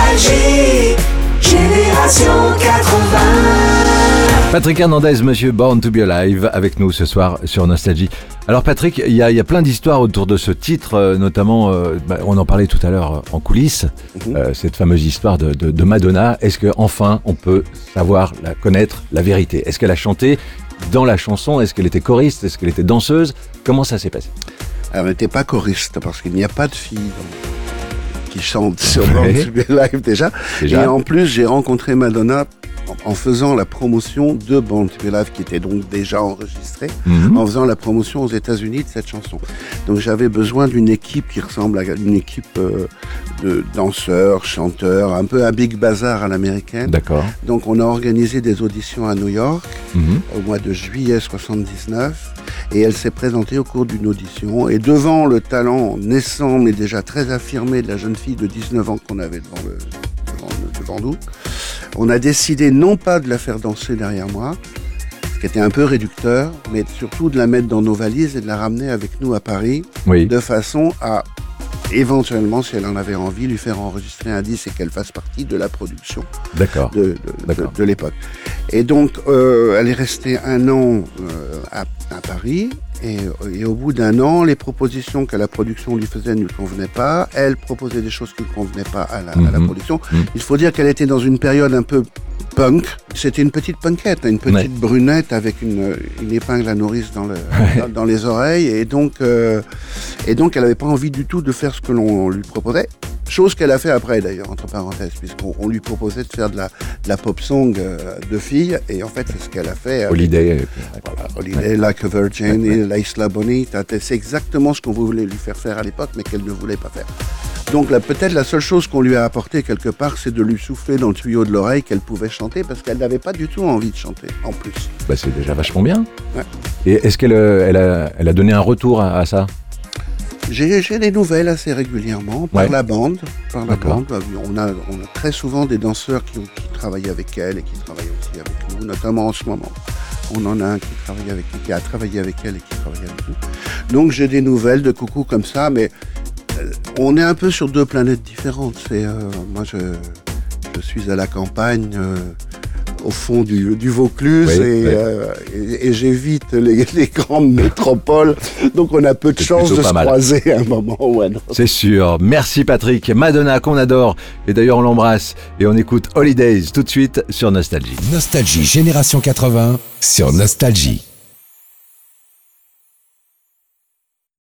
Nostalgie, génération 80. Patrick Hernandez, monsieur Born to be Alive, avec nous ce soir sur Nostalgie. Alors Patrick, il y, a- il y a plein d'histoires autour de ce titre, euh, notamment, euh, bah, on en parlait tout à l'heure euh, en coulisses, euh, cette fameuse histoire de, de- de Madonna. Est-ce que enfin on peut savoir, la connaître la vérité? Est-ce qu'elle a chanté dans la chanson? Est-ce qu'elle était choriste? Est-ce qu'elle était danseuse? Comment ça s'est passé? Elle n'était pas choriste parce qu'il n'y a pas de fille dans- qui chante sur Born to Be Alive déjà. Déjà Et en plus, j'ai rencontré Madonna en, faisant la promotion de Born to Be Alive qui était donc déjà enregistrée, Mhm. en faisant la promotion aux États-Unis de cette chanson. Donc j'avais besoin d'une équipe qui ressemble à une équipe euh, de danseurs, chanteurs, un peu un big bazar à l'américaine. D'accord. Donc on a organisé des auditions à New York Mhm. au mois de juillet 79 et elle s'est présentée au cours d'une audition et devant le talent naissant mais déjà très affirmé de la jeune fille de 19 ans qu'on avait devant, le, devant, le- devant nous, on a décidé non pas de la faire danser derrière moi, ce qui était un peu réducteur, mais surtout de la mettre dans nos valises et de la ramener avec nous à Paris Oui. de façon à éventuellement, si elle en avait envie, lui faire enregistrer un disque et qu'elle fasse partie de la production D'accord. de, de- D'accord. de- de l'époque. Et donc, euh, elle est restée un an euh, à, à Paris. Et, et au bout d'un an, les propositions que la production lui faisait ne lui convenaient pas. Elle proposait des choses qui ne convenaient pas à la, à la Mhm. production. Mhm. Il faut dire qu'elle était dans une période un peu punk. C'était une petite punkette, une petite Ouais. brunette avec une, une épingle à nourrice dans, le, dans, dans les oreilles. Et donc, euh, et donc elle n'avait pas envie du tout de faire ce que l'on lui proposait. Chose qu'elle a fait après d'ailleurs, entre parenthèses, puisqu'on on lui proposait de faire de la, de la pop song euh, de filles. Et en fait, c'est ce qu'elle a fait. avec- Holiday. puis- voilà, Holiday, Like a Virgin, et La Isla Bonita. C'est exactement ce qu'on voulait lui faire faire à l'époque, mais qu'elle ne voulait pas faire. Donc peut-être la seule chose qu'on lui a apporté quelque part, c'est de lui souffler dans le tuyau de l'oreille qu'elle pouvait chanter, parce qu'elle n'avait pas du tout envie de chanter, en plus. Bah, c'est déjà vachement bien. Ouais. Et est-ce qu'elle euh, elle a, elle a donné un retour à, à ça? J'ai des nouvelles assez régulièrement par Ouais. la bande. Par la bande. On, a, on a très souvent des danseurs qui, ont- qui travaillent avec elle et qui travaillent aussi avec nous, notamment en ce moment. On en a un qui travaille avec qui a travaillé avec elle et qui travaille avec nous. Donc j'ai des nouvelles de coucou comme ça, mais euh, on est un peu sur deux planètes différentes. C'est euh, moi je, je suis à la campagne. euh, au fond du, du Vaucluse Oui, et, oui. euh, et- et j'évite les, les grandes métropoles, donc on a peu de C'est chance plutôt de se mal. croiser à un moment ou à un autre. C'est sûr. Merci Patrick. Madonna qu'on adore. Et d'ailleurs on l'embrasse. Et on écoute Holidays tout de suite sur Nostalgie. Nostalgie Génération 80 sur Nostalgie.